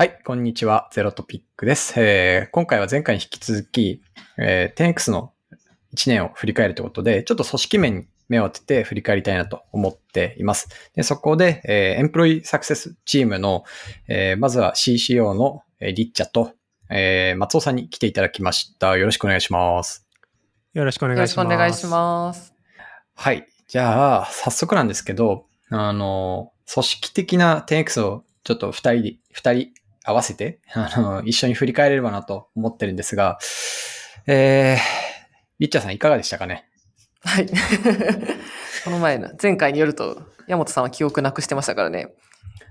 はい、こんにちは。ゼロトピックです。えー今回は前回に引き続き、えー、10X の1年を振り返るということで、ちょっと組織面に目を当てて振り返りたいなと思っています。でそこで、えーエンプロイサクセスチームの、えーまずは CCO のえーリッチャと、えー松尾さんに来ていただきました。よろしくお願いします。よろしくお願よろしくいします。お願いします。はい。じゃあ、早速なんですけど、あの、組織的な 10X をちょっと二人で、二人合わせて、あの、一緒に振り返れればなと思ってるんですが、えー、リッチャーさんいかがでしたかね？はい。この前の、前回によると、山本さんは記憶なくしてましたからね。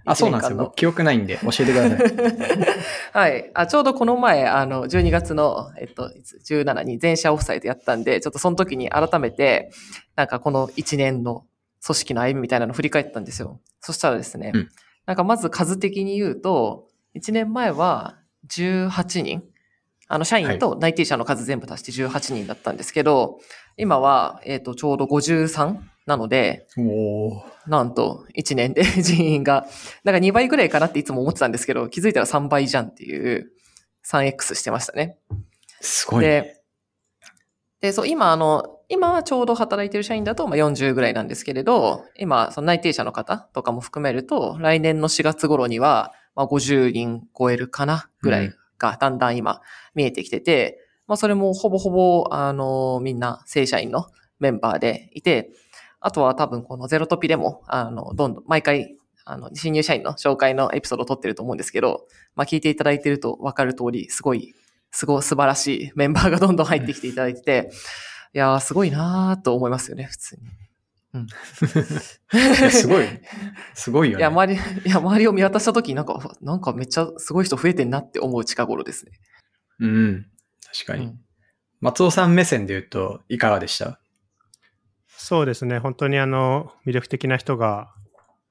あ、そうなんですよ。記憶ないんで教えてください。はい。あ、ちょうどこの前、あの、12月の、えっと、いつ？17に全社オフサイトやったんで、ちょっとその時に改めて、なんかこの1年の組織の歩みみたいなのを振り返ったんですよ。そしたらですね、うんなんかまず数的に言うと、1年前は18人、あの、社員と内定者の数全部足して18人だったんですけど、今は、えっ、と、ちょうど53なので、なんと、1年で 人員が、なんか2倍ぐらいかなっていつも思ってたんですけど、気づいたら3倍じゃんっていう 3X してましたね。すごい、ね。で、で、そう、今、あの、今ちょうど働いてる社員だとまあ40ぐらいなんですけれど、今、その内定者の方とかも含めると、来年の4月頃には、まあ50人超えるかなぐらいがだんだん今見えてきてて、まあそれもほぼほぼ、あの、みんな正社員のメンバーでいて、あとは多分このゼロトピでも、あの、どんどん、毎回、あの、新入社員の紹介のエピソードを撮ってると思うんですけど、まあ聞いていただいてると分かる通り、すごいすごい素晴らしいメンバーがどんどん入ってきていただいてて、いやー、すごいなーと思いますよね、普通に。すごい。すごいよね。いや、周り、いや、周りを見渡したときになんか、なんかめっちゃすごい人増えてんなって思う近頃ですね。うん。確かに。うん松尾さん目線で言うと、いかがでした？そうですね。本当にあの、魅力的な人が、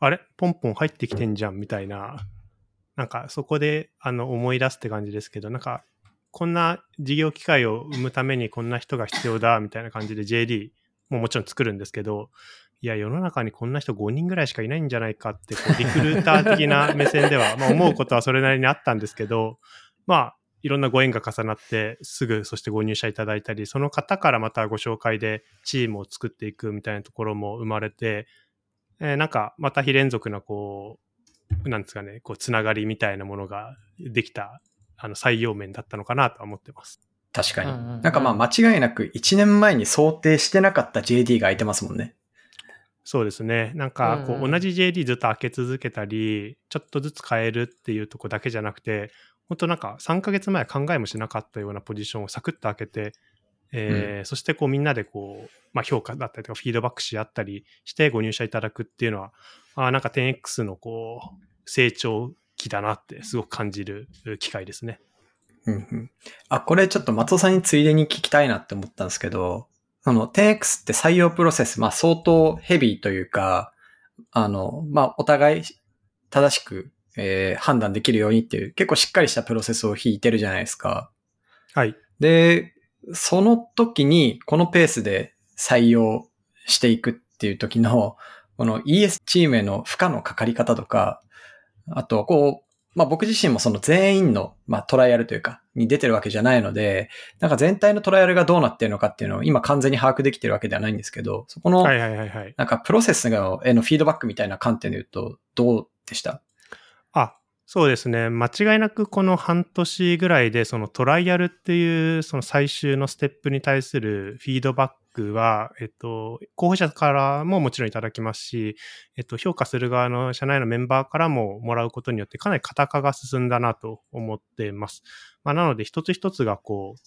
あれ？ポンポン入ってきてんじゃんみたいな、なんかそこであの思い出すって感じですけど、なんか、こんな事業機会を生むためにこんな人が必要だみたいな感じで JD ももちろん作るんですけど、いや、世の中にこんな人5人ぐらいしかいないんじゃないかって、リクルーター的な目線では、まあ思うことはそれなりにあったんですけど、まあ、いろんなご縁が重なって、すぐそしてご入社いただいたり、その方からまたご紹介でチームを作っていくみたいなところも生まれて、えーなんかまた非連続なこう、なんですかね、こうつながりみたいなものができた、あの採用面だったのかなとは思ってます。確かに。うんうんうんなんかまあ間違いなく1年前に想定してなかった JD が空いてますもんね。そうですね。なんか、こうんうんう、同じ JD ずっと開け続けたり、ちょっとずつ変えるっていうとこだけじゃなくて、本当なんか3ヶ月前考えもしなかったようなポジションをサクッと開けて、えーそしてこうみんなでこう、まあ、評価だったりとかフィードバックし合ったりしてご入社いただくっていうのは、あーなんか 10X のこう、成長期だなってすごく感じる機会ですね。うんうんあ、これちょっと松尾さんについでに聞きたいなって思ったんですけど、その 10X って採用プロセス、まあ相当ヘビーというか、あの、まあお互い正しく、えー判断できるようにっていう結構しっかりしたプロセスを引いてるじゃないですか。はい。で、その時にこのペースで採用していくっていう時の、この ES チームへの負荷のかかり方とか、あと、こう、まあ僕自身もその全員の、まあトライアルというか、に出てるわけじゃないので、なんか全体のトライアルがどうなってるのかっていうのを今完全に把握できてるわけではないんですけど、そこの、はいはいはいはい。なんかプロセスのへのフィードバックみたいな観点で言うと、どうでした？あ、そうですね。間違いなくこの半年ぐらいで、そのトライアルっていう、その最終のステップに対するフィードバックは、えっと、候補者からももちろんいただきますし、えっと、評価する側の社内のメンバーからももらうことによって、かなり型化が進んだなと思っています。まあ、なので、一つ一つがこう、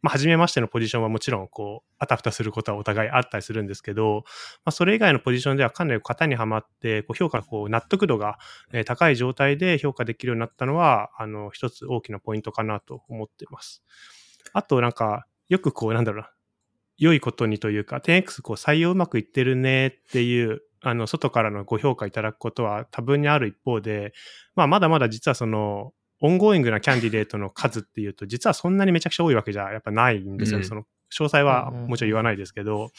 まあ、初めましてのポジションはもちろん、こう、あたふたすることはお互いあったりするんですけど、まあ、それ以外のポジションではかなり型にはまって、こう評価こう納得度がえ高い状態で評価できるようになったのは、あの、一つ大きなポイントかなと思っています。あと、なんか、よくこう、なんだろうな、良いことにというか、10X こう採用うまくいってるねっていう、あの、外からのご評価いただくことは多分にある一方で、まあ、まだまだ実はその、 ongoing な candidate の数っていうと、実はそんなにめちゃくちゃ多いわけじゃやっぱないんですよ。うんその、詳細はもちろん言わないですけど、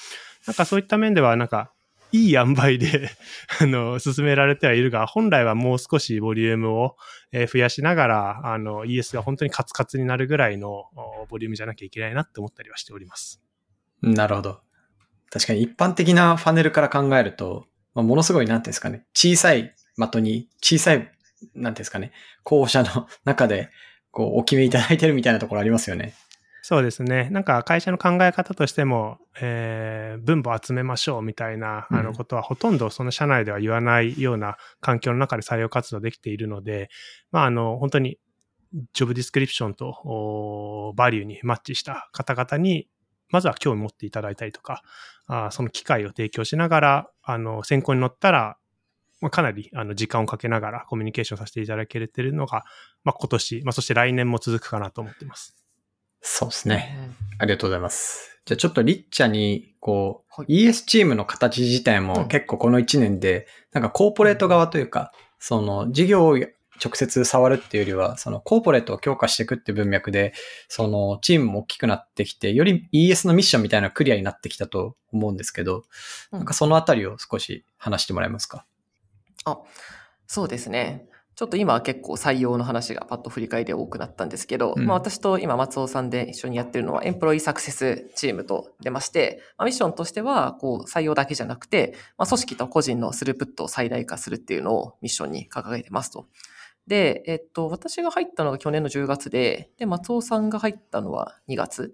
なんかそういった面では、なんか、いい塩梅で あの、進められてはいるが、本来はもう少しボリュームをえ増やしながら、あの、ES が本当にカツカツになるぐらいのボリュームじゃなきゃいけないなって思ったりはしております。なるほど。確かに一般的なファネルから考えると、まあ、ものすごい、なんていうんですかね、小さい的に、小さい、なんていうんですかね、候補者の中で、こう、お決めいただいてるみたいなところありますよね。そうですね。なんか会社の考え方としても、えー、分母集めましょうみたいな、あのことはほとんどその社内では言わないような環境の中で採用活動できているので、まあ、あの、本当にジョブディスクリプションとバリューにマッチした方々に、まずは興味持っていただいたりとか、あその機会を提供しながら、あの、選考に乗ったら、まあ、かなりあの時間をかけながらコミュニケーションさせていただけているのが、まあ、今年、まあ、そして来年も続くかなと思っています。そうですね。ありがとうございます。じゃあちょっとリッチャに、こう、はい、ES チームの形自体も結構この1年で、なんかコーポレート側というか、その事業を直接触るっていうよりは、そのコーポレートを強化していくっていう文脈で、そのチームも大きくなってきて、より ES のミッションみたいなクリアになってきたと思うんですけど、なんかそのあたりを少し話してもらえますか、あ、そうですね。ちょっと今は結構採用の話がパッと振り返り多くなったんですけど、うん、まあ私と今松尾さんで一緒にやってるのはエンプロイサクセスチームと出まして、まあ、ミッションとしてはこう採用だけじゃなくて、まあ、組織と個人のスループットを最大化するっていうのをミッションに掲げてますと。で、えっと、私が入ったのが去年の10月で、で、松尾さんが入ったのは2月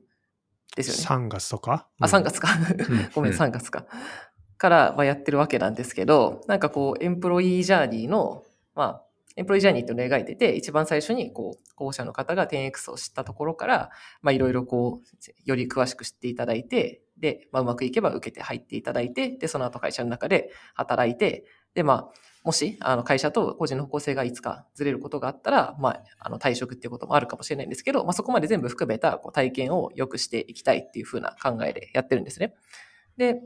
ですよね。3月とか、うん、あ、3月か。ごめん、3月か。からはやってるわけなんですけど、なんかこう、エンプロイージャーニーの、まあ、エンプロイジャーニーっていうのを描いてて、一番最初に、こう、候補者の方が 10X を知ったところから、まあ、いろいろこう、より詳しく知っていただいて、で、まあ、うまくいけば受けて入っていただいて、で、その後会社の中で働いて、で、まあ、もし、あの、会社と個人の方向性がいつかずれることがあったら、まあ、あの、退職っていうこともあるかもしれないんですけど、まあ、そこまで全部含めたこう体験を良くしていきたいっていうふうな考えでやってるんですね。で、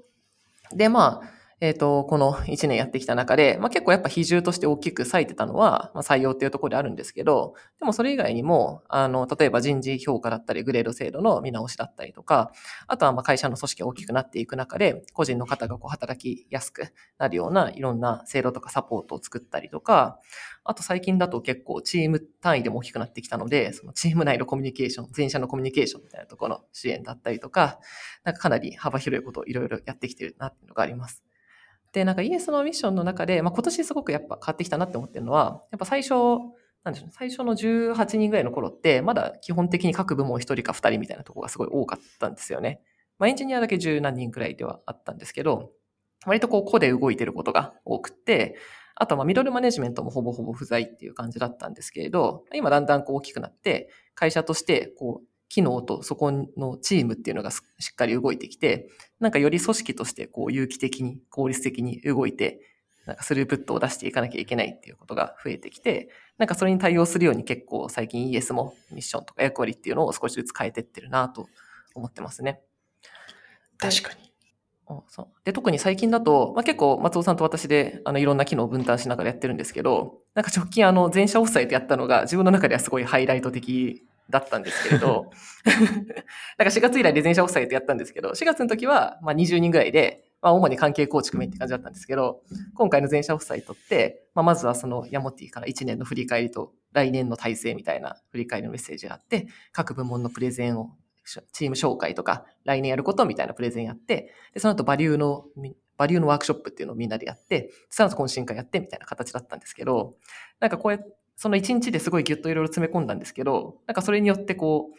で、まあ、えっ、ー、と、この1年やってきた中で、まあ、結構やっぱ比重として大きく割いてたのは、まあ、採用っていうところであるんですけど、でもそれ以外にも、あの、例えば人事評価だったり、グレード制度の見直しだったりとか、あとはま会社の組織が大きくなっていく中で、個人の方がこう働きやすくなるようないろんな制度とかサポートを作ったりとか、あと最近だと結構チーム単位でも大きくなってきたので、そのチーム内のコミュニケーション、全社のコミュニケーションみたいなところの支援だったりとか、なんかかなり幅広いことをいろいろやってきてるなっていうのがあります。で、なんかイエスのミッションの中で、まあ、今年すごくやっぱ変わってきたなって思ってるのは、やっぱ最初、なんでしょう、最初の18人ぐらいの頃って、まだ基本的に各部門1人か2人みたいなところがすごい多かったんですよね。まあ、エンジニアだけ10何人くらいではあったんですけど、割とこう個で動いてることが多くて、あとまミドルマネジメントもほぼほぼ不在っていう感じだったんですけれど、今だんだんこう大きくなって、会社としてこう機能とそこのチームっていうのがしっかり動いてきて、なんかより組織としてこう有機的に効率的に動いて、なんかスループットを出していかなきゃいけないっていうことが増えてきて、なんかそれに対応するように結構最近 ES もミッションとか役割っていうのを少しずつ変えてってるなと思ってますね。確かに。そうで特に最近だと、まあ、結構松尾さんと私であのいろんな機能を分担しながらやってるんですけど、なんか直近あの全社オフサイトやったのが自分の中ではすごいハイライト的だったんですけれど、なんか4月以来で全社オフサイトやったんですけど、4月の時はまあ20人ぐらいで、まあ主に関係構築面って感じだったんですけど、今回の全社オフサイトって、まあまずはそのヤモティから1年の振り返りと来年の体制みたいな振り返りのメッセージがあって、各部門のプレゼンを、チーム紹介とか来年やることみたいなプレゼンやって、で、その後バリューの、バリューのワークショップっていうのをみんなでやって、その後懇親会やってみたいな形だったんですけど、なんかこうやって、その1日ですごいギュッといろいろ詰め込んだんですけど、なんかそれによってこう、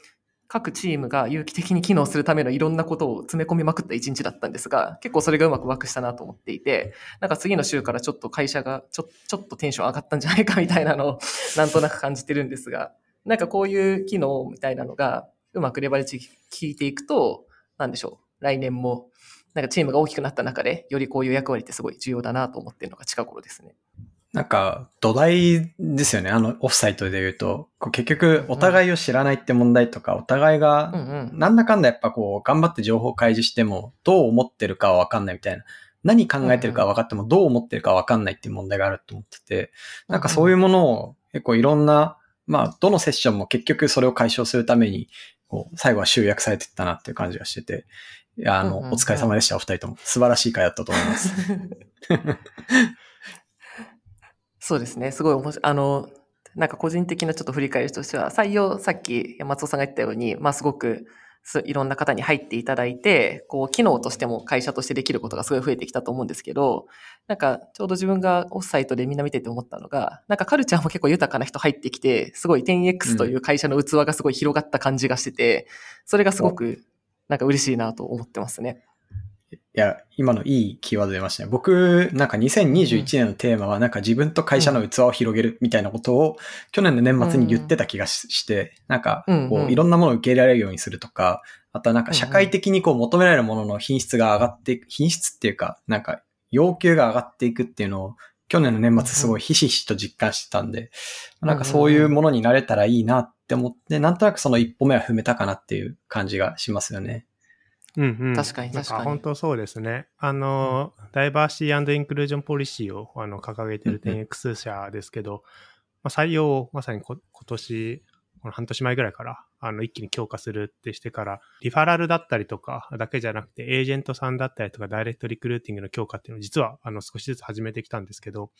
各チームが有機的に機能するためのいろんなことを詰め込みまくった一日だったんですが、結構それがうまくワークしたなと思っていて、なんか次の週からちょっと会社がちょちょっとテンション上がったんじゃないかみたいなのをなんとなく感じてるんですが、なんかこういう機能みたいなのがうまくレバレッジ効いていくと、なんでしょう、来年もなんかチームが大きくなった中で、よりこういう役割ってすごい重要だなと思ってるのが近頃ですね。なんか、土台ですよね。あの、オフサイトで言うと、結局、お互いを知らないって問題とか、お互いが、なんだかんだやっぱこう、頑張って情報開示しても、どう思ってるかはわかんないみたいな。何考えてるか分かっても、どう思ってるかわかんないっていう問題があると思ってて、なんかそういうものを結構いろんな、まあ、どのセッションも結局それを解消するために、こう、最後は集約されてったなっていう感じがしてて、いや、あの、お疲れ様でした、お二人とも。素晴らしい回だったと思います。そうですね。すごい面白い。あの、なんか個人的なちょっと振り返りとしては、採用、さっき松尾さんが言ったように、まあすごくすいろんな方に入っていただいて、こう、機能としても会社としてできることがすごい増えてきたと思うんですけど、なんかちょうど自分がオフサイトでみんな見てて思ったのが、なんかカルチャーも結構豊かな人入ってきて、すごい 10X という会社の器がすごい広がった感じがしてて、それがすごくなんか嬉しいなと思ってますね。いや、今のいいキーワード出ましたね。僕、なんか2021年のテーマは、なんか自分と会社の器を広げるみたいなことを、去年の年末に言ってた気がしして、なんか、こう、いろんなものを受け入れられるようにするとか、あとはなんか社会的にこう求められるものの品質が上がっていく、品質っていうか、なんか要求が上がっていくっていうのを、去年の年末すごいひしひしと実感してたんで、なんかそういうものになれたらいいなって思って、なんとなくその一歩目は踏めたかなっていう感じがしますよね。うんうん、確かに確かに。本当そうですね。あの、ダイバーシティインクルージョンポリシーをあの掲げてるうん。うん 10X 社ですけど、まあ、採用をまさにこ今年、この半年前ぐらいから、あの、一気に強化するってしてから、リファラルだったりとかだけじゃなくて、エージェントさんだったりとか、ダイレクトリクルーティングの強化っていうのを実は、あの、少しずつ始めてきたんですけど、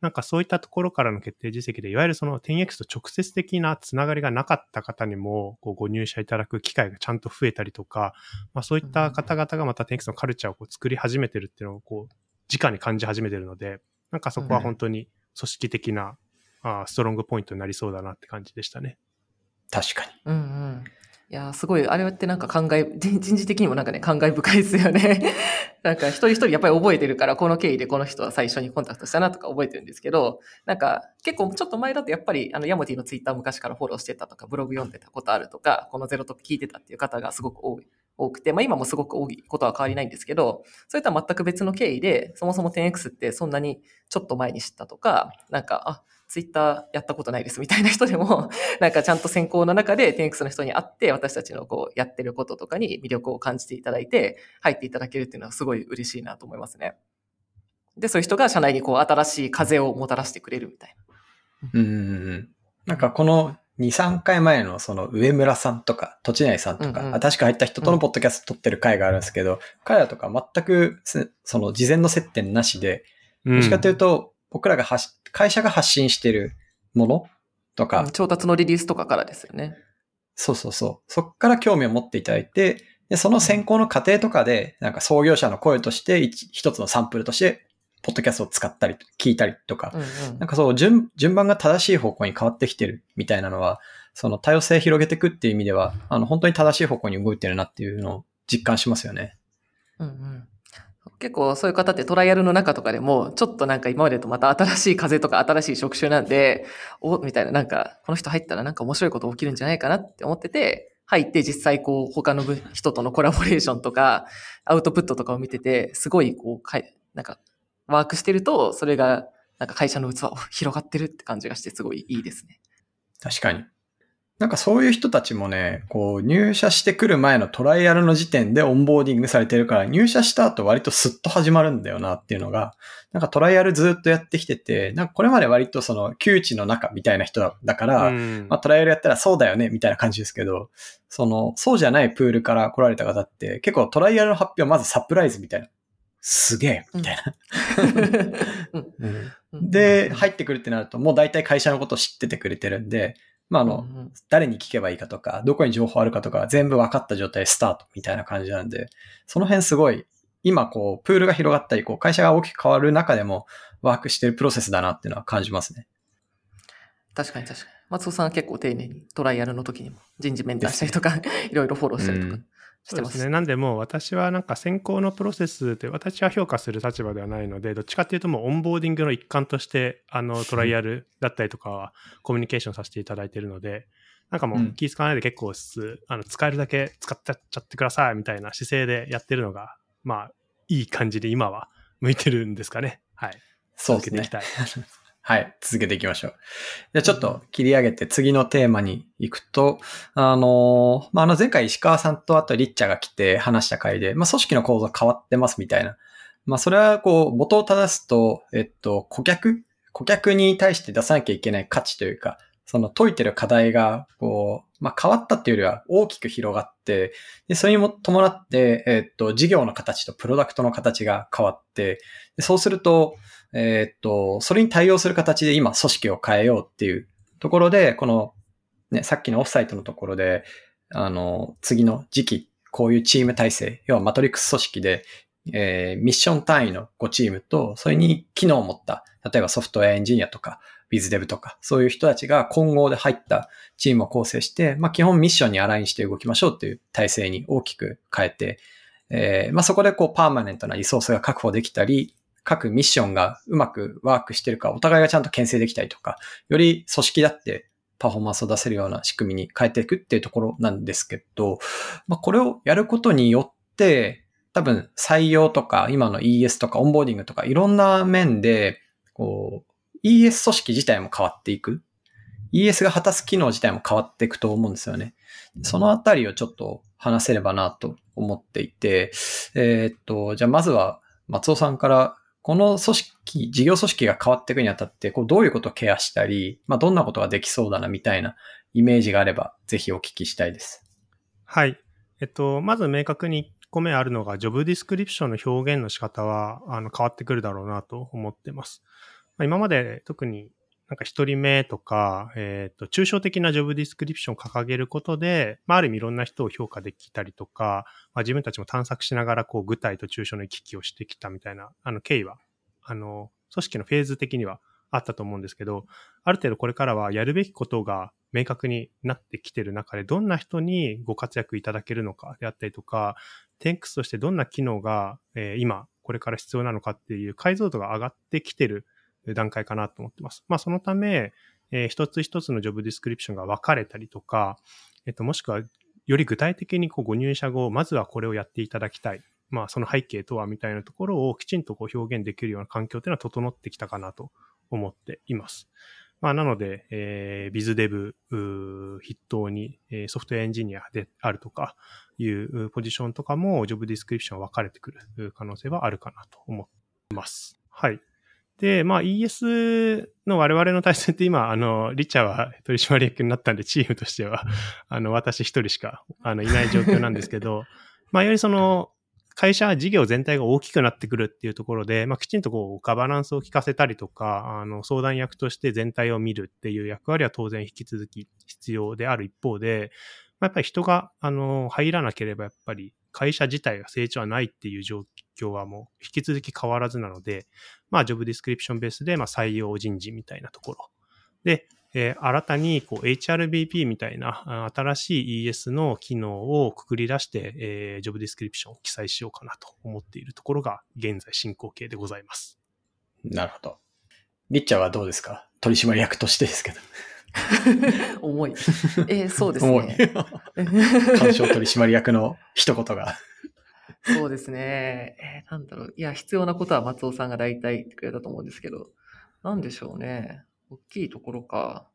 なんかそういったところからの決定実績で、いわゆるその 10X と直接的なつながりがなかった方にも、こうご入社いただく機会がちゃんと増えたりとか、まあそういった方々がまた 10X のカルチャーをこう作り始めてるっていうのを、こう、直に感じ始めてるので、なんかそこは本当に組織的な、あーストロングポイントになりそうだなって感じでしたね。確かに。うんうん。いや、すごい、あれってなんか感慨、人人事的にもなんかね、感慨深いですよね。なんか一人一人やっぱり覚えてるから、この経緯でこの人は最初にコンタクトしたなとか覚えてるんですけど、なんか結構ちょっと前だとやっぱり、あの、ヤモティのツイッター昔からフォローしてたとか、ブログ読んでたことあるとか、このゼロトップ聞いてたっていう方がすごく多い。多くて、まあ今もすごく多いことは変わりないんですけど、それとは全く別の経緯で、そもそも 10X ってそんなにちょっと前に知ったとか、なんか、あ、ツイッターやったことないですみたいな人でも、なんかちゃんと先行の中で 10X の人に会って、私たちのこうやってることとかに魅力を感じていただいて、入っていただけるっていうのはすごい嬉しいなと思いますね。で、そういう人が社内にこう新しい風をもたらしてくれるみたいうんうんうん。なんかこの2、3回前のその上村さんとか、土地内さんとか、うんうん新しく入った人とのポッドキャスト撮ってる回があるんですけど、彼らとか全くすその事前の接点なしで、どっちかというと、僕らが発し会社が発信してるものとか、な。調達のリリースとかからですよね。そうそうそう。そっから興味を持っていただいて、で、その選考の過程とかで、なんか創業者の声として一一つのサンプルとして、ポッドキャストを使ったり、聞いたりとか、うんうんなんかそう、順、順番が正しい方向に変わってきてるみたいなのは、その多様性広げていくっていう意味では、あの、本当に正しい方向に動いてるなっていうのを実感しますよね。うんうん結構そういう方ってトライアルの中とかでも、ちょっとなんか今までとまた新しい風とか新しい職種なんで、お、みたいななんか、この人入ったらなんか面白いこと起きるんじゃないかなって思ってて、入って実際こう他の人とのコラボレーションとか、アウトプットとかを見てて、すごいこう、かいなんか、ワークしてると、それがなんか会社の器を広がってるって感じがしてすごいいいですね。確かに。なんかそういう人たちもね、こう入社してくる前のトライアルの時点でオンボーディングされてるから、入社した後割とスッと始まるんだよなっていうのが、なんかトライアルずっとやってきてて、なんかこれまで割とその窮地の中みたいな人だだから、うん。まあトライアルやったらそうだよねみたいな感じですけど、その、そうじゃないプールから来られた方って結構トライアルの発表まずサプライズみたいな。すげえみたいな。うん。で、入ってくるってなるともう大体会社のことを知っててくれてるんで、まああの、うんうん誰に聞けばいいかとか、どこに情報あるかとか、全部分かった状態でスタートみたいな感じなんで、その辺すごい、今こう、プールが広がったり、こう、会社が大きく変わる中でも、ワークしてるプロセスだなっていうのは感じますね。確かに確かに。松尾さんは結構丁寧にトライアルの時にも人事面談したりとか、いろいろフォローしたりとかうん。そうですね。なんでもう私はなんか選考のプロセスで私は評価する立場ではないので、どっちかっていうともうオンボーディングの一環として、あのトライアルだったりとかはコミュニケーションさせていただいているので、なんかもううん気使わないで結構す、あの使えるだけ使っちゃってくださいみたいな姿勢でやってるのが、まあいい感じで今は向いてるんですかね。はい。そうですね続けていき。たい。はい、続けていきましょう。じゃあちょっと切り上げて次のテーマに行くと、あのーまあ、あの前回石川さんとあとリッチャーが来て話した回で、まあ、組織の構造変わってますみたいな。まあ、それはこう、元を正すと、えっと、顧客？顧客に対して出さなきゃいけない価値というか、その解いてる課題が、こう、まあ、変わったっていうよりは大きく広がって、で、それにも伴って、えー、っと、事業の形とプロダクトの形が変わって、でそうすると、えー、っと、それに対応する形で今組織を変えようっていうところで、この、ね、さっきのオフサイトのところで、あの、次の時期、こういうチーム体制、要はマトリックス組織で、えー、ミッション単位の5チームと、それに機能を持った、例えばソフトウェアエンジニアとか、ビズデブとか、そういう人たちが混合で入ったチームを構成して、まあ基本ミッションにアラインして動きましょうっていう体制に大きく変えて、えー、まあそこでこうパーマネントなリソースが確保できたり、各ミッションがうまくワークしてるか、お互いがちゃんと牽制できたりとか、より組織だってパフォーマンスを出せるような仕組みに変えていくっていうところなんですけど、まあこれをやることによって、多分採用とか、今の ES とかオンボーディングとかいろんな面で、こう、ES 組織自体も変わっていく。ES が果たす機能自体も変わっていくと思うんですよね。そのあたりをちょっと話せればなと思っていて、えー、っと、じゃあまずは松尾さんからこの組織、事業組織が変わっていくにあたって、こうどういうことをケアしたり、まあどんなことができそうだなみたいなイメージがあれば、ぜひお聞きしたいです。はい。えっと、まず明確に1個目あるのが、 job description の表現の仕方はあの変わってくるだろうなと思ってます。まあ、今まで特になんか一人目とか、えっ、ー、と、抽象的な job description を掲げることで、まあ、ある意味いろんな人を評価できたりとか、まあ、自分たちも探索しながら、こう、具体と抽象の行き来をしてきたみたいな、あの、経緯は、あの、組織のフェーズ的にはあったと思うんですけど、ある程度これからはやるべきことが明確になってきてる中で、どんな人にご活躍いただけるのかであったりとか、テンクスとしてどんな機能が、えー、今、これから必要なのかっていう解像度が上がってきてる段階かなと思ってます。まあ、そのため、えー、一つ一つのジョブディスクリプションが分かれたりとか、えっ、と、もしくは、より具体的にこうご入社後、まずはこれをやっていただきたい。まあ、その背景とはみたいなところをきちんとこう表現できるような環境というのは整ってきたかなと思っています。まあ、なので、えー、ビズデブ筆頭に、えー、ソフトウェアエンジニアであるとかいうポジションとかも job description 分かれてくる可能性はあるかなと思います。はい。で、まあ ES の我々の体制って今、あの、リチャは取締役になったんで、チームとしては、あの、私一人しか、あの、いない状況なんですけど、まあよりその、会社事業全体が大きくなってくるっていうところで、まあ、きちんとこうガバナンスを効かせたりとか、あの相談役として全体を見るっていう役割は当然引き続き必要である一方で、やっぱり人があの入らなければやっぱり会社自体が成長はないっていう状況はもう引き続き変わらずなので、まあ、ジョブディスクリプションベースでまあ採用人事みたいなところ。で、えー、新たにこう HRBP みたいな新しい ES の機能をくくり出して、えー、ジョブディスクリプションを記載しようかなと思っているところが現在進行形でございます。なるほど。リッチャーはどうですか？取締役としてですけど。重い。えー、そうですね。重い。干渉取締役の一言が。そうですね。えー、なんだろう。いや、必要なことは松尾さんが大体言ってくれたと思うんですけど、なんでしょうね。大きいところか。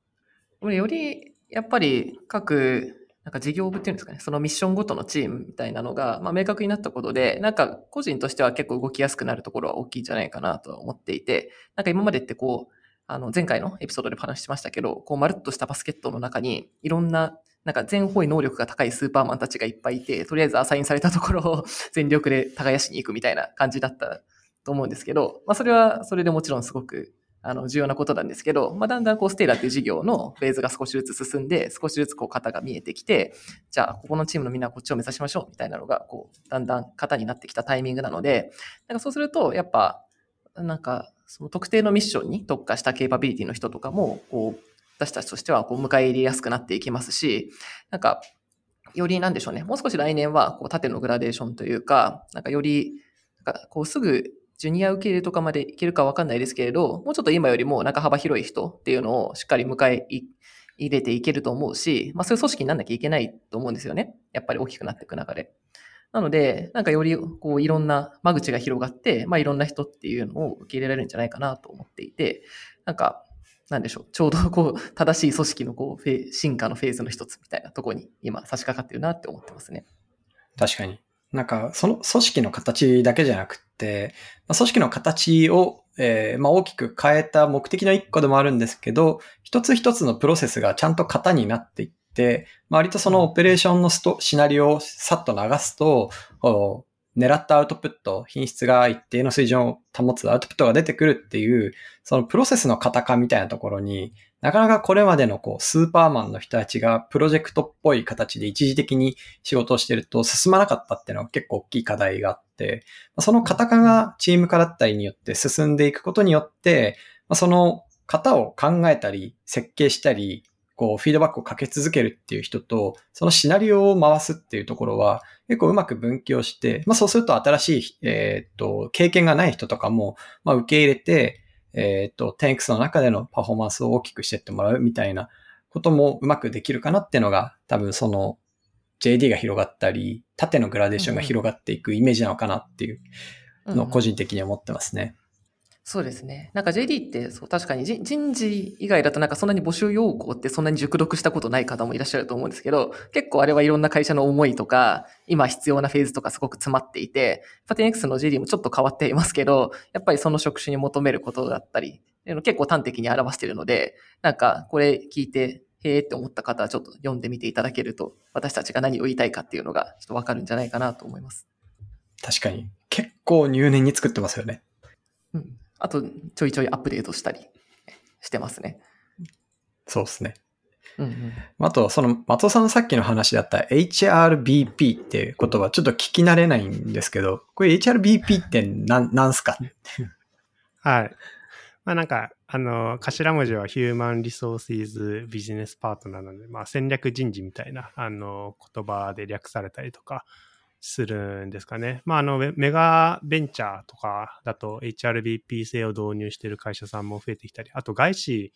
より、やっぱり各、なんか事業部っていうんですかね、そのミッションごとのチームみたいなのが、まあ、明確になったことで、なんか個人としては結構動きやすくなるところは大きいんじゃないかなとは思っていて、なんか今までってこう、あの前回のエピソードで話しましたけど、こうまるっとしたバスケットの中にいろんななんか全方位能力が高いスーパーマンたちがいっぱいいて、とりあえずアサインされたところを 全力で耕しに行くみたいな感じだったと思うんですけど、まあそれはそれでもちろんすごくあの、重要なことなんですけど、まあ、だんだんこう、ステーラーっていう事業のフェーズが少しずつ進んで、少しずつこう、型が見えてきて、じゃあ、ここのチームのみんなはこっちを目指しましょう、みたいなのが、こう、だんだん型になってきたタイミングなので、なんかそうすると、やっぱ、なんか、その特定のミッションに特化したケーパビリティの人とかも、こう、私たちとしては、こう、迎え入れやすくなっていきますし、なんか、よりなんでしょうね、もう少し来年は、こう、縦のグラデーションというか、なんかより、なんかこう、すぐジュニア受け入れとかまでいけるかわかんないですけれど、もうちょっと今よりも中幅広い人っていうのをしっかり迎え入れていけると思うし、まあそういう組織になんなきゃいけないと思うんですよね。やっぱり大きくなっていく中で。なので、なんかよりこういろんな間口が広がって、まあいろんな人っていうのを受け入れられるんじゃないかなと思っていて、なんか、なんでしょう、ちょうどこう正しい組織のこう進化のフェーズの一つみたいなところに今差し掛かってるなって思ってますね。確かに。なんか、その組織の形だけじゃなくて、組織の形をえーまあ、大きく変えた目的の一個でもあるんですけど、一つ一つのプロセスがちゃんと型になっていって、割とそのオペレーションのストシナリオをさっと流すと、狙ったアウトプット、品質が一定の水準を保つアウトプットが出てくるっていう、そのプロセスの型化みたいなところに、なかなかこれまでのこう、スーパーマンの人たちがプロジェクトっぽい形で一時的に仕事をしてると進まなかったっていうのは結構大きい課題があって、その型化がチーム化だったりによって進んでいくことによって、その型を考えたり、設計したり、こう、フィードバックをかけ続けるっていう人と、そのシナリオを回すっていうところは、結構うまく分岐をして、まあそうすると新しい、えっ、と、経験がない人とかも、まあ受け入れて、えっ、と、10X の中でのパフォーマンスを大きくしてってもらうみたいなこともうまくできるかなっていうのが、多分その JD が広がったり、縦のグラデーションが広がっていくイメージなのかなっていうのを個人的に思ってますね。そうですね。なんか JD ってそう確かに人事以外だとなんかそんなに募集要項ってそんなに熟読したことない方もいらっしゃると思うんですけど、結構あれはいろんな会社の思いとか、今必要なフェーズとかすごく詰まっていて、パティネックスの JD もちょっと変わっていますけど、やっぱりその職種に求めることだったり、結構端的に表しているので、なんかこれ聞いて、へーって思った方はちょっと読んでみていただけると、私たちが何を言いたいかっていうのがちょっとわかるんじゃないかなと思います。確かに。結構入念に作ってますよね。うん。あと、ちょいちょいアップデートしたりしてますね。そうですね。うんうん、あと、その松尾さんのさっきの話だった HRBP っていう言葉ちょっと聞き慣れないんですけど、これ HRBP って何、なんすか？はい。まあなんか、あの、頭文字は Human Resources Business Partner なので、まあ戦略人事みたいな、あの、言葉で略されたりとか、するんですかね。まあ、あの、メガベンチャーとかだと HRBP 制を導入している会社さんも増えてきたり、あと外資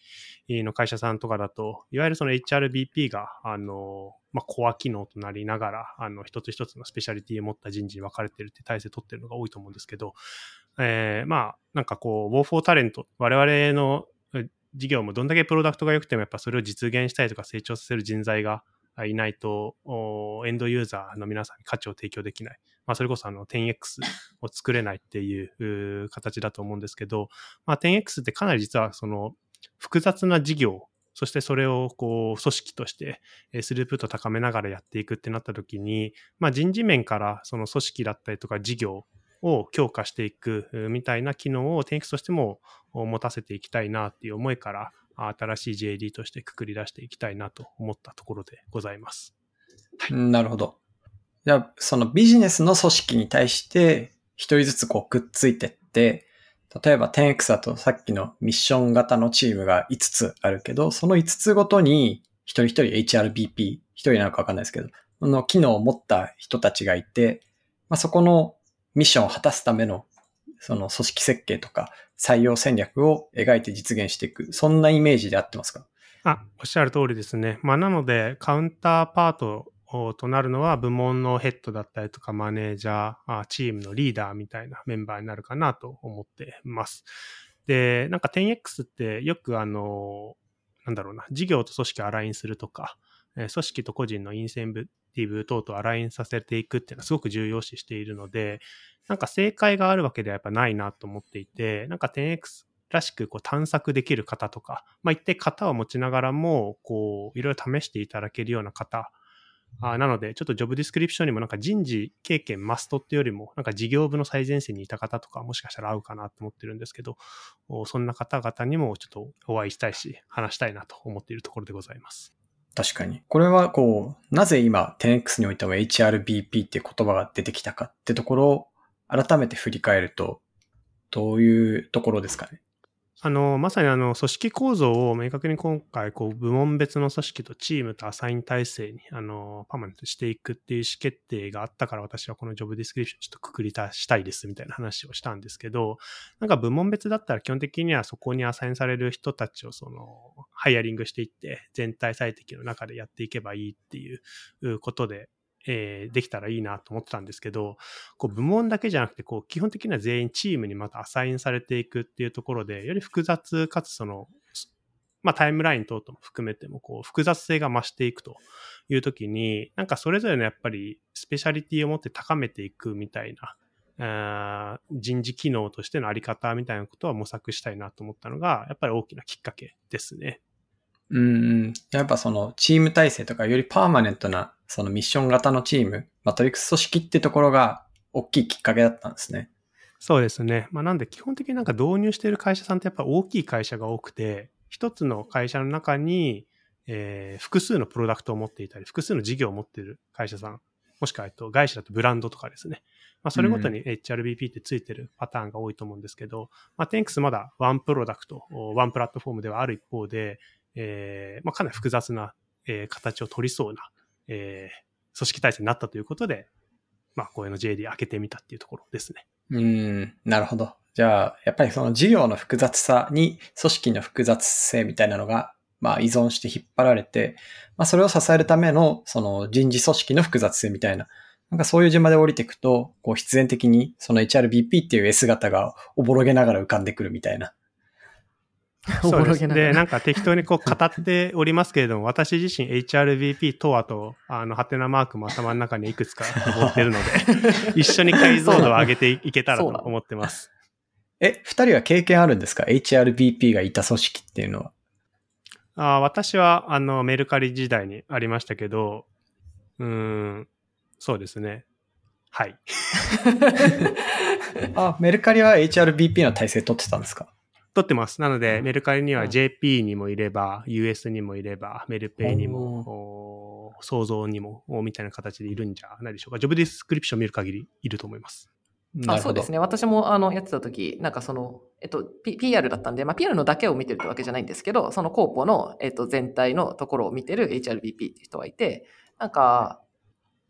の会社さんとかだと、いわゆるその HRBP が、あの、まあ、コア機能となりながら、あの、一つ一つのスペシャリティを持った人事に分かれてるって体制取ってるのが多いと思うんですけど、えー、まあ、なんかこう、ウォーフォータレント、我々の事業もどんだけプロダクトが良くてもやっぱそれを実現したいとか成長させる人材がいないと、エンドユーザーの皆さんに価値を提供できない。まあ、それこそあの 10X を作れないっていう形だと思うんですけど、まあ、10X ってかなり実はその複雑な事業、そしてそれをこう組織としてスループット高めながらやっていくってなった時に、まあ、人事面からその組織だったりとか事業を強化していくみたいな機能を 10X としても持たせていきたいなっていう思いから、新しい JD としてくくり出していきたいなと思ったところでございます。はい、なるほど。じゃあ、そのビジネスの組織に対して一人ずつこうくっついてって、例えば 10X だとさっきのミッション型のチームが5つあるけど、その5つごとに一人一人 HRBP、一人なのかわかんないですけど、の機能を持った人たちがいて、まあ、そこのミッションを果たすためのその組織設計とか採用戦略を描いて実現していく、そんなイメージで合ってますか？あ、おっしゃる通りですね。まあ、なので、カウンターパートとなるのは部門のヘッドだったりとかマネージャー、チームのリーダーみたいなメンバーになるかなと思ってます。で、なんか 10X ってよくあの、なんだろうな、事業と組織をアラインするとか、組織と個人のインセンティブ等とアラインさせていくっていうのはすごく重要視しているので、なんか正解があるわけではやっぱないなと思っていて、なんか 10X らしくこう探索できる方とか、まあ、一定型を持ちながらも、こう、いろいろ試していただけるような方、あなので、ちょっとジョブディスクリプションにもなんか人事経験マストっていうよりも、なんか事業部の最前線にいた方とかもしかしたら合うかなと思ってるんですけど、そんな方々にもちょっとお会いしたいし、話したいなと思っているところでございます。確かに。これはこう、なぜ今 10X においても HRBP っていう言葉が出てきたかってところを改めて振り返ると、どういうところですかね。あの、まさにあの、組織構造を明確に今回、こう、部門別の組織とチームとアサイン体制に、あの、パーマネントしていくっていう意思決定があったから、私はこのジョブディスクリプションちょっとくくり出したいですみたいな話をしたんですけど、なんか部門別だったら基本的にはそこにアサインされる人たちをその、ハイアリングしていって、全体最適の中でやっていけばいいっていうことで、えー、できたらいいなと思ってたんですけど、こう部門だけじゃなくて、こう基本的には全員チームにまたアサインされていくっていうところで、より複雑かつその、まあタイムライン等々も含めても、こう複雑性が増していくというときに、なんかそれぞれのやっぱりスペシャリティを持って高めていくみたいなあ人事機能としてのあり方みたいなことは模索したいなと思ったのが、やっぱり大きなきっかけですね。うんうん。やっぱそのチーム体制とかよりパーマネントなそのミッション型のチーム、マトリックス組織ってところが大きいきっかけだったんですね。そうですね。まあ、なんで基本的になんか導入している会社さんってやっぱ大きい会社が多くて、一つの会社の中に、えー複数のプロダクトを持っていたり、複数の事業を持っている会社さん、もしくは、えっと、外資だとブランドとかですね。まあ、それごとに HRBP ってついてるパターンが多いと思うんですけど、まあ、Thanks まだワンプロダクト、ワンプラットフォームではある一方で、えーまあ、かなり複雑な、えー形を取りそうな、えー組織体制になったということで、まあ、こういうの JD 開けてみたっていうところですね。うん、なるほど。じゃあ、やっぱりその事業の複雑さに組織の複雑性みたいなのが、まあ依存して引っ張られて、まあそれを支えるためのその人事組織の複雑性みたいな、なんかそういう順番で降りていくと、こう必然的にその HRBP っていう S 型がおぼろげながら浮かんでくるみたいな。そうですで、げなんか適当にこう語っておりますけれども、私自身 HRBP とあと、あの、ハテナマークも頭の中にいくつか 登ってるので、一緒に解像度を上げていけたらと思ってます。え、二人は経験あるんですか ?HRBP がいた組織っていうのは。あー私は、あの、メルカリ時代にありましたけど、うーん、そうですね。はい。あ、メルカリは HRBP の体制取ってたんですか？取ってます。なので、メルカリにはうん JP にもいれば、US にもいれば、メルペイにも、お創造にも、おみたいな形でいるんじゃないでしょうか。ジョブディスクリプションを見る限りいると思います。あそうですね。私もあのやってた時、なんかその、えっと、P、PR だったんで、まあ、PR のだけを見てるってわけじゃないんですけど、そのコーポの、えっと、全体のところを見てる HRBP っていう人がいて、なんか、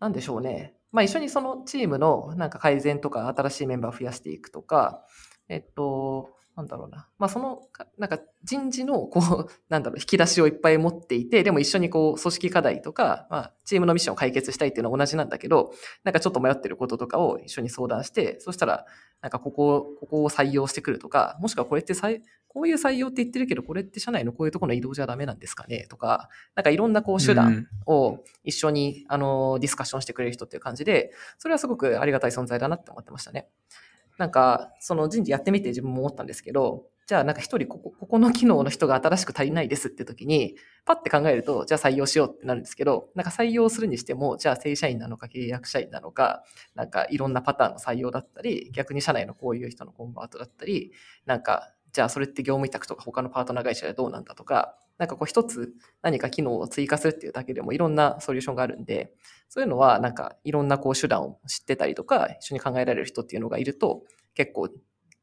なんでしょうね。まあ、一緒にそのチームのなんか改善とか、新しいメンバーを増やしていくとか、えっと、なんだろうな。まあ、その、かなんか人事の、こう、なんだろう、引き出しをいっぱい持っていて、でも一緒にこう、組織課題とか、まあ、チームのミッションを解決したいっていうのは同じなんだけど、なんかちょっと迷ってることとかを一緒に相談して、そしたら、なんかここ、ここを採用してくるとか、もしくはこれってさいこういう採用って言ってるけど、これって社内のこういうところの移動じゃダメなんですかね？とか、なんかいろんなこう手段を一緒に、あの、ディスカッションしてくれる人っていう感じで、それはすごくありがたい存在だなって思ってましたね。なんか、その人事やってみて自分も思ったんですけど、じゃあなんか一人ここ、ここの機能の人が新しく足りないですって時に、パッて考えると、じゃあ採用しようってなるんですけど、なんか採用するにしても、じゃあ正社員なのか契約社員なのか、なんかいろんなパターンの採用だったり、逆に社内のこういう人のコンバートだったり、なんか、じゃあそれって業務委託とか他のパートナー会社でどうなんだとか、なんかこう一つ何か機能を追加するっていうだけでもいろんなソリューションがあるんで、そういうのはなんかいろんなこう手段を知ってたりとか、一緒に考えられる人っていうのがいると、結構、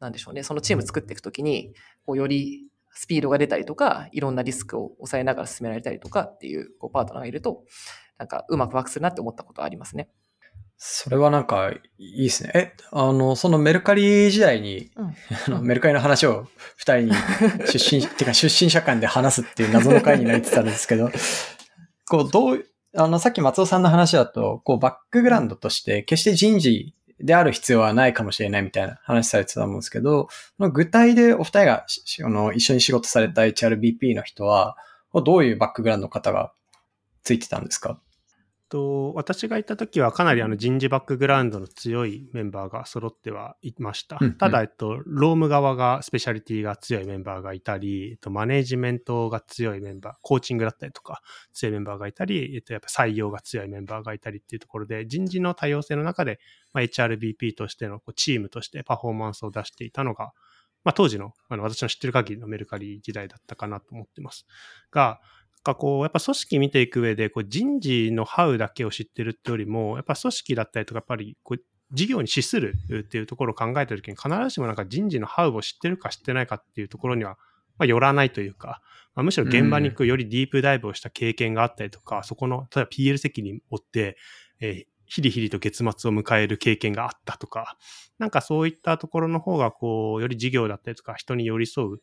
なんでしょうね、そのチーム作っていくときに、こうよりスピードが出たりとか、いろんなリスクを抑えながら進められたりとかっていうこうパートナーがいると、なんかうまくワークするなって思ったことはありますね。それはなんかいいですね。え、あの、そのメルカリ時代に、うんあのメルカリの話を二人に出身、てか出身者間で話すっていう謎の会になってたんですけど、こう、どう、あの、さっき松尾さんの話だと、こう、バックグラウンドとして、決して人事である必要はないかもしれないみたいな話されてたと思うんですけど、具体でお二人があの一緒に仕事された HRBP の人は、どういうバックグラウンドの方がついてたんですか？と私が行った時はかなりあの人事バックグラウンドの強いメンバーが揃ってはいました。うんうんただ、えっと、ローム側がスペシャリティが強いメンバーがいたり、えっと、マネージメントが強いメンバー、コーチングだったりとか強いメンバーがいたり、えっと、やっぱ採用が強いメンバーがいたりっていうところで、人事の多様性の中で、まあ、HRBP としてのこうチームとしてパフォーマンスを出していたのが、まあ、当時のあの私の知ってる限りのメルカリ時代だったかなと思ってます。が、かこう、やっぱ組織見ていく上で、こう人事のハウだけを知ってるってよりも、やっぱ組織だったりとか、やっぱりこう事業に資するっていうところを考えたときに、必ずしもなんか人事のハウを知ってるか知ってないかっていうところには、まあ、寄らないというか、まあ、むしろ現場に行くよりディープダイブをした経験があったりとか、そこの、例えば PL 責任を負って、えーヒリヒリと月末を迎える経験があったとか、なんかそういったところの方が、こう、より事業だったりとか、人に寄り添う、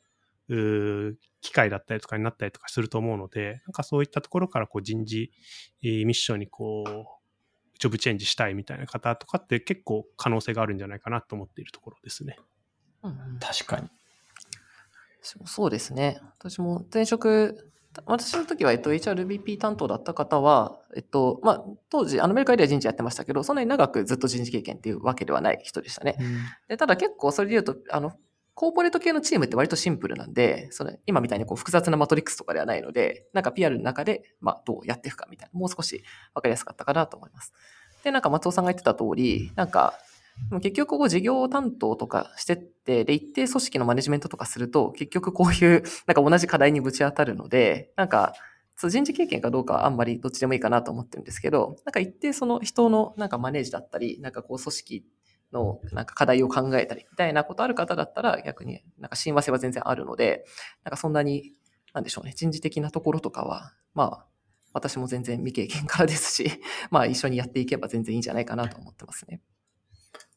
機会だったりとかになったりとかすると思うので、なんかそういったところからこう人事、えーミッションにこう、ジョブチェンジしたいみたいな方とかって結構可能性があるんじゃないかなと思っているところですね。うんうん確かに。そうですね。私も前職私の時は、えっと、HRBP 担当だった方は、えっと、まあ、当時、あの、アメリカでは人事やってましたけど、そんなに長くずっと人事経験っていうわけではない人でしたね。で、ただ結構それで言うと、あの、コーポレート系のチームって割とシンプルなんで、それ、今みたいにこう複雑なマトリックスとかではないので、なんか PR の中で、まあ、どうやっていくかみたいな、もう少しわかりやすかったかなと思います。で、なんか松尾さんが言ってた通り、なんか、結局ここ事業担当とかしてって、で、一定組織のマネジメントとかすると、結局こういう、なんか同じ課題にぶち当たるので、なんか、人事経験かどうかはあんまりどっちでもいいかなと思ってるんですけど、なんか一定その人のなんかマネージだったり、なんかこう組織のなんか課題を考えたりみたいなことある方だったら逆になんか親和性は全然あるので、なんかそんなに、なんでしょうね、人事的なところとかは、まあ、私も全然未経験からですし、まあ一緒にやっていけば全然いいんじゃないかなと思ってますね。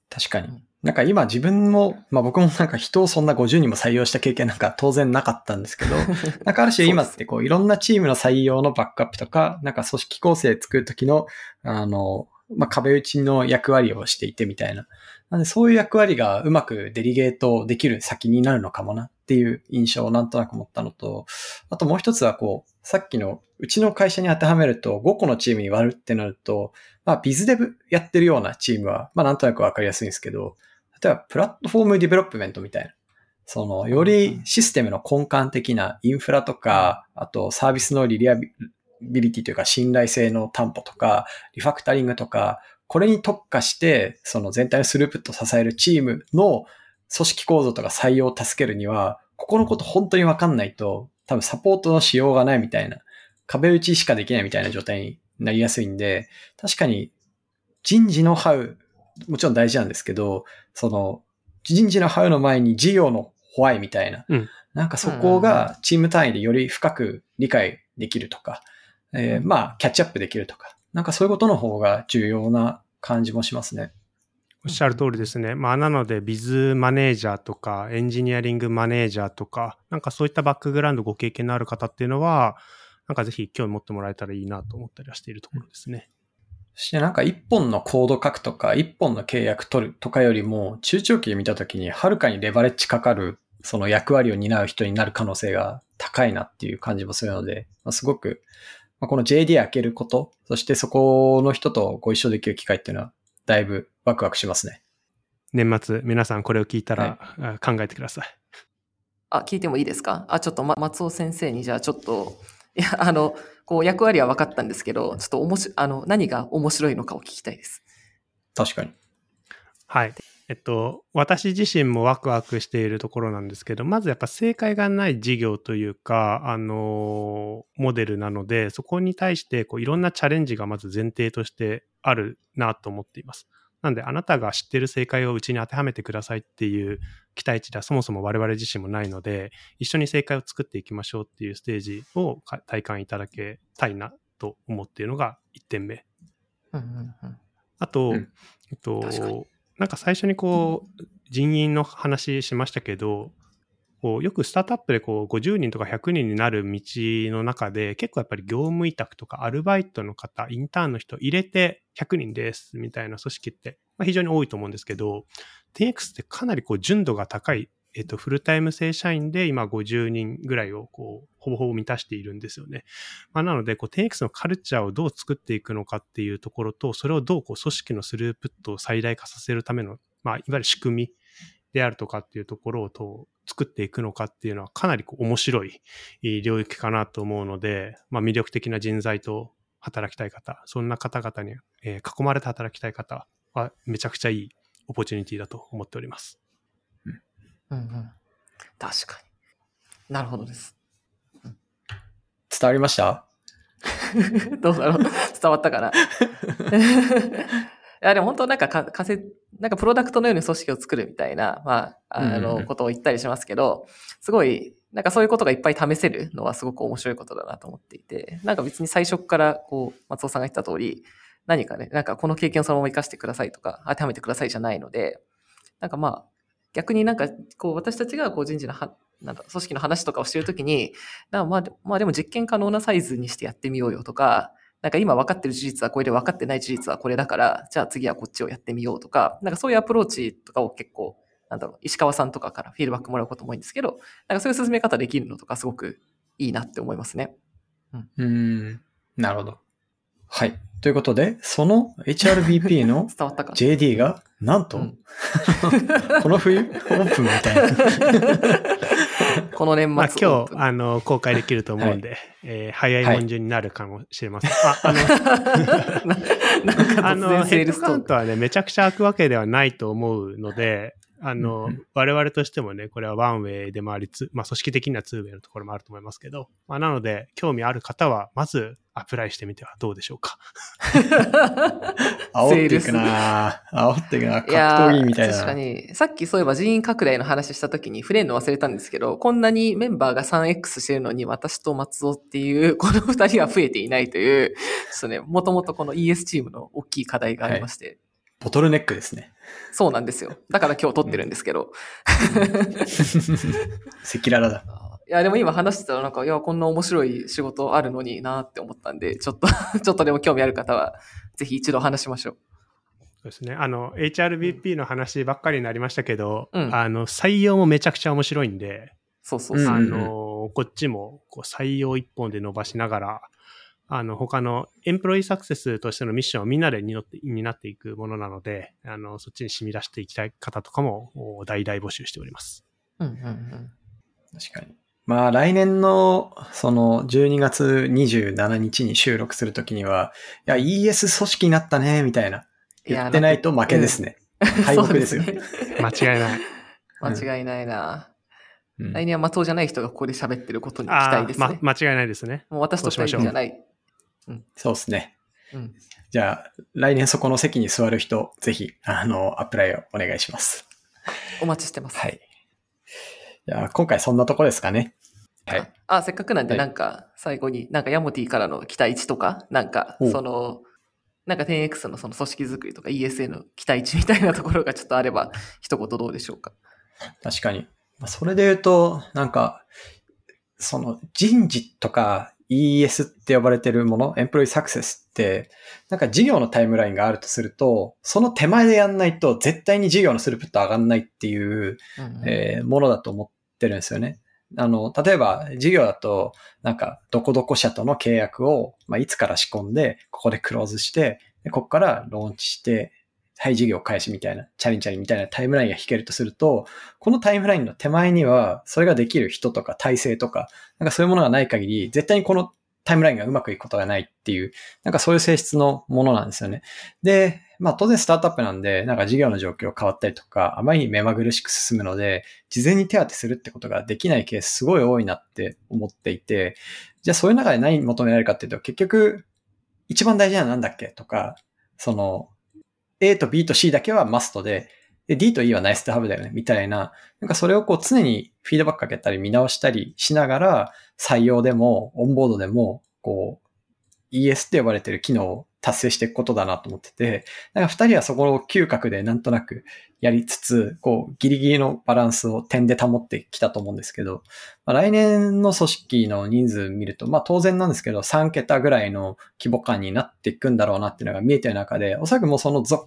確かに。なんか今自分も、まあ僕もなんか人をそんな50人も採用した経験なんか当然なかったんですけど、なんかある種今ってこういろんなチームの採用のバックアップとか、なんか組織構成作るときの、あの、まあ、壁打ちの役割をしていてみたいな。なんでそういう役割がうまくデリゲートできる先になるのかもなっていう印象をなんとなく持ったのと、あともう一つはこう、さっきのうちの会社に当てはめると5個のチームに割るってなると、まあ BizDev やってるようなチームは、まあなんとなくわかりやすいんですけど、例えば platform development みたいな。その、よりシステムの根幹的なインフラとか、あとサービスの reliability というか信頼性の担保とか、リファクタリングとか、これに特化して、その全体のスループットを支えるチームの組織構造とか採用を助けるには、ここのこと本当にわかんないと、多分サポートのしようがないみたいな、壁打ちしかできないみたいな状態になりやすいんで、確かに人事のハウ、もちろん大事なんですけど、その人事のハウの前に事業のホワイみたいな、うん、なんかそこがチーム単位でより深く理解できるとか、えー、まあ、キャッチアップできるとか、なんかそういうことの方が重要な感じもしますね。おっしゃる通りですね。まあ、なので、ビズマネージャーとか、エンジニアリングマネージャーとか、なんかそういったバックグラウンドご経験のある方っていうのは、なんかぜひ興味持ってもらえたらいいなと思ったりはしているところですね。そしてなんか一本のコード書くとか、一本の契約取るとかよりも、中長期で見たときにはるかにレバレッジかかる、その役割を担う人になる可能性が高いなっていう感じもするので、まあ、すごくまあ、この JD 開けること、そしてそこの人とご一緒できる機会っていうのは、だいぶワクワクしますね。年末、皆さんこれを聞いたら、はい、考えてください。あ、聞いてもいいですか？あ、ちょっと、ま、松尾先生に、じゃあちょっと、いや、あの、こう、役割は分かったんですけど、ちょっとおもし、あの、何が面白いのかを聞きたいです。確かに。はい。えっと、私自身もワクワクしているところなんですけど、まずやっぱ正解がない事業というか、あの、モデルなので、そこに対してこういろんなチャレンジがまず前提としてあるなと思っています。なんで、あなたが知ってる正解をうちに当てはめてくださいっていう期待値ではそもそも我々自身もないので、一緒に正解を作っていきましょうっていうステージを体感いただけたいなと思っているのが1点目。あと、うん、えっと、なんか最初にこう、人員の話しましたけど、こうよくスタートアップでこう50人とか100人になる道の中で結構やっぱり業務委託とかアルバイトの方、インターンの人入れて100人ですみたいな組織ってま非常に多いと思うんですけど、10X ってかなりこう純度が高いえっと、フルタイム正社員で今50人ぐらいをこう、ほぼほぼ満たしているんですよね。まあ、なので、こう、10X のカルチャーをどう作っていくのかっていうところと、それをどうこう、組織のスループットを最大化させるための、まあ、いわゆる仕組みであるとかっていうところをどう作っていくのかっていうのはかなりこう面白い領域かなと思うので、まあ、魅力的な人材と働きたい方、そんな方々に、え囲まれて働きたい方はめちゃくちゃいいオポチュニティだと思っております。うんうん。確かに。なるほどです。伝わりました？どうだろう伝わったかな？いや、でも本当なんかか、仮説、なんかプロダクトのように組織を作るみたいな、まあ、あの、ことを言ったりしますけど、すごい、なんかそういうことがいっぱい試せるのはすごく面白いことだなと思っていて、なんか別に最初からこう、松尾さんが言った通り、何かね、なんかこの経験をそのまま活かしてくださいとか、当てはめてくださいじゃないので、なんかまあ、逆になんか、こう、私たちがこう人事のは、なんだ、組織の話とかをしてるときに、まあ、まあでも実験可能なサイズにしてやってみようよとか、なんか今分かってる事実はこれで分かってない事実はこれだから、じゃあ次はこっちをやってみようとか、なんかそういうアプローチとかを結構、なんだろう、石川さんとかからフィードバックもらうことも多いんですけど、なんかそういう進め方できるのとかすごくいいなって思いますね。うーん。なるほど。はい。ということで、その HRBP の 伝わったか JD が、なんと、うん この冬、オープンみたいな。この年末まあ、今日、あの、公開できると思うんで、えー早いもん順になるかもしれません。あ、あの、なんか突あの、ヘッドカウールストーク。ントはね、めちゃくちゃ開くわけではないと思うので、あの、我々としてもね、これはワンウェイでもありつ、まあ、組織的にはツーウェイのところもあると思いますけど、まあ、なので、興味ある方は、まず、アプライしてみてはどうでしょうか。煽っていくな煽っていくな格闘技みたいな。確かに。さっきそういえば人員拡大の話した時に触れるの忘れたんですけど、こんなにメンバーが 3X してるのに私と松尾っていう、この二人は増えていないという、ちょっとね、もともとこの ES チームの大きい課題がありまして、ボトルネックですね。そうなんですよ。だから今日撮ってるんですけど。赤裸々だ。いや、でも今話してたらなんか、いや、こんな面白い仕事あるのになって思ったんで、ちょっと、ちょっとでも興味ある方は、ぜひ一度話しましょう。そうですね。あの、HRBP の話ばっかりになりましたけど、うんあの、採用もめちゃくちゃ面白いんで、そうそうそう。あの、こっちもこう採用一本で伸ばしながら、あの、他のエンプロイサクセスとしてのミッションをみんなで担って担っていくものなので、あの、そっちに染み出していきたい方とかも、お大々募集しております。うんうんうん。確かに。まあ来年のその12月27日に収録するときには、いや、ES 組織になったね、みたいな。言ってないと負けですね。敗北ですよ。そうね 間違いない。間違いないな。うん来年は松尾じゃない人がここで喋ってることに期待ですね。ま、間違いないですね。もう私と二人じゃない。そうですね。うん。じゃあ、来年そこの席に座る人、ぜひ、あの、アプライをお願いします。お待ちしてます。はい。じゃあ、今回そんなとこですかね。はい。あ、せっかくなんで、はいなんか、最後に、なんかヤモティからの期待値とか、なんか、おその、なんか 10X のその組織づくりとか ESA の期待値みたいなところがちょっとあれば、一言どうでしょうか。確かに。まあそれで言うと、なんか、その人事とか ES って呼ばれてるもの、エンプロイサクセスって、なんか事業のタイムラインがあるとすると、その手前でやんないと絶対に事業のスループット上がんないっていう、うんえーものだと思ってるんですよね。あの、例えば事業だと、なんか、どこどこ社との契約を、まあ、いつから仕込んで、ここでクローズして、でここからローンチして、はい、事業開始みたいな、チャリンチャリンみたいなタイムラインが引けるとすると、このタイムラインの手前には、それができる人とか体制とか、なんかそういうものがない限り、絶対にこのタイムラインがうまくいくことがないっていう、なんかそういう性質のものなんですよね。で、まあ当然スタートアップなんで、なんか事業の状況変わったりとか、あまりに目まぐるしく進むので、事前に手当てするってことができないケースすごい多いなって思っていて、じゃあそういう中で何求められるかっていうと、結局、一番大事なのは何だっけとか、その、A と B と C だけはマストで、で、D と E はナイスとハブだよね、みたいな、なんかそれをこう常にフィードバックかけたり見直したりしながら、採用でも、オンボードでも、こう、ES って呼ばれてる機能を達成していくことだなと思ってて、なんか二人はそこの嗅覚でなんとなくやりつつ、こう、ギリギリのバランスを点で保ってきたと思うんですけど、まあ、来年の組織の人数見ると、まあ当然なんですけど、3桁ぐらいの規模感になっていくんだろうなっていうのが見えてる中で、おそらくもうそのぞ、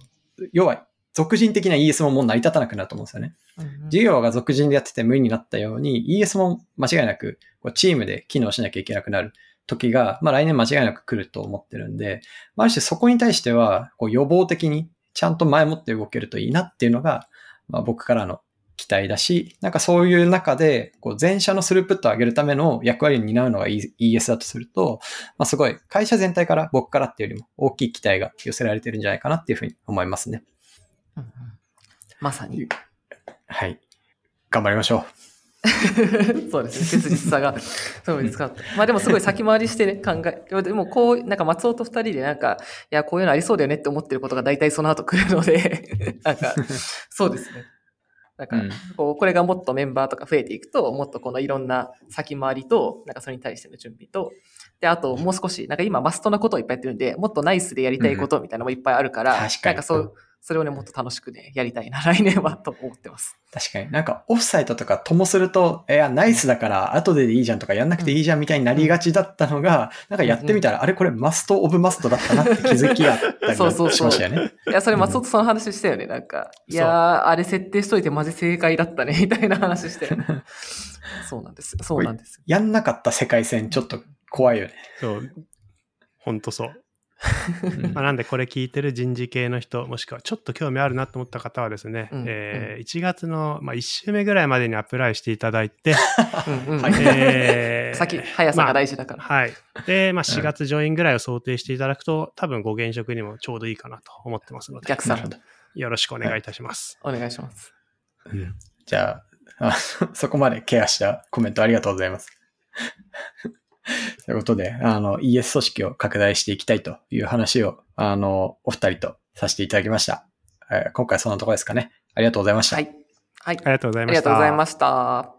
要は、俗人的な ES ももう成り立たなくなると思うんですよね。うん事業が俗人でやってて無理になったように、ES も間違いなくこうチームで機能しなきゃいけなくなる時が、まあ来年間違いなく来ると思ってるんで、まあある種そこに対しては、こう予防的にちゃんと前もって動けるといいなっていうのが、まあ僕からの期待だし、なんかそういう中で、こう全社のスループットを上げるための役割を担うのが ES だとすると、まあすごい会社全体から僕からっていうよりも大きい期待が寄せられてるんじゃないかなっていうふうに思いますね。うんうんまさに。はい。頑張りましょ そうですね。切実さが、そうですか。まあでもすごい先回りしてね、考え、でもこう、なんか松尾と二人でなんか、いや、こういうのありそうだよねって思ってることが大体その後来るので、なんか、そうですね。なんかうん、こう、これがもっとメンバーとか増えていくと、もっとこのいろんな先回りと、なんかそれに対しての準備と、で、あともう少し、なんか今マストなことをいっぱいやってるんで、もっとナイスでやりたいことみたいなのもいっぱいあるから、なんかそう、それをね、もっと楽しくね、やりたいな、来年はと思ってます。う。確かに。なんかオフサイトとかともすると、いや、ナイスだから後ででいいじゃんとかやんなくていいじゃんみたいになりがちだったのが、なんかやってみたら、あれこれマストオブマストだったなって気づきがあったり そうそうそうしましたよね。いや、それ松本さんの話したよね。なんか、いやー、あれ設定しといてマジ正解だったね、みたいな話して。そうなんです。そうなんです。やんなかった世界線ちょっと怖いよね。そう。ほんとそう。うんまあ、なんでこれ聞いてる人事系の人、もしくはちょっと興味あるなと思った方はですね、うんえー1月の、まあ、1週目ぐらいまでにアプライしていただいて、先、速さが大事だから。はい。で、まあ、うん4月上院ぐらいを想定していただくと、多分ご現職にもちょうどいいかなと思ってますので、逆算なるほ。ど。よろしくお願いいたします。お願いします。うんじゃああ、そこまでケアしたコメントありがとうございます。ということで、あの、ES 組織を拡大していきたいという話を、あの、お二人とさせていただきました。えー今回はそんなところですかね。ありがとうございました。はい。はい。ありがとうございあました。りがとうございました。